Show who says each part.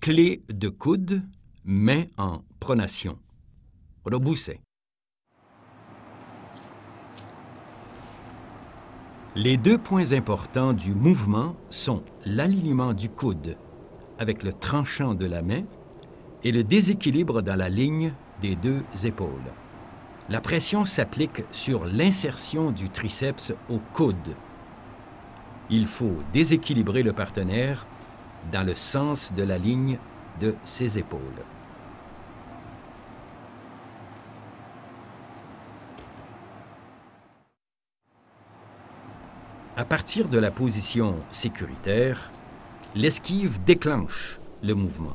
Speaker 1: Clé de coude, main en pronation. Rebousse. Les deux points importants du mouvement sont l'alignement du coude avec le tranchant de la main et le déséquilibre dans la ligne des deux épaules. La pression s'applique sur l'insertion du triceps au coude. Il faut déséquilibrer le partenaire dans le sens de la ligne de ses épaules. À partir de la position sécuritaire, l'esquive déclenche le mouvement.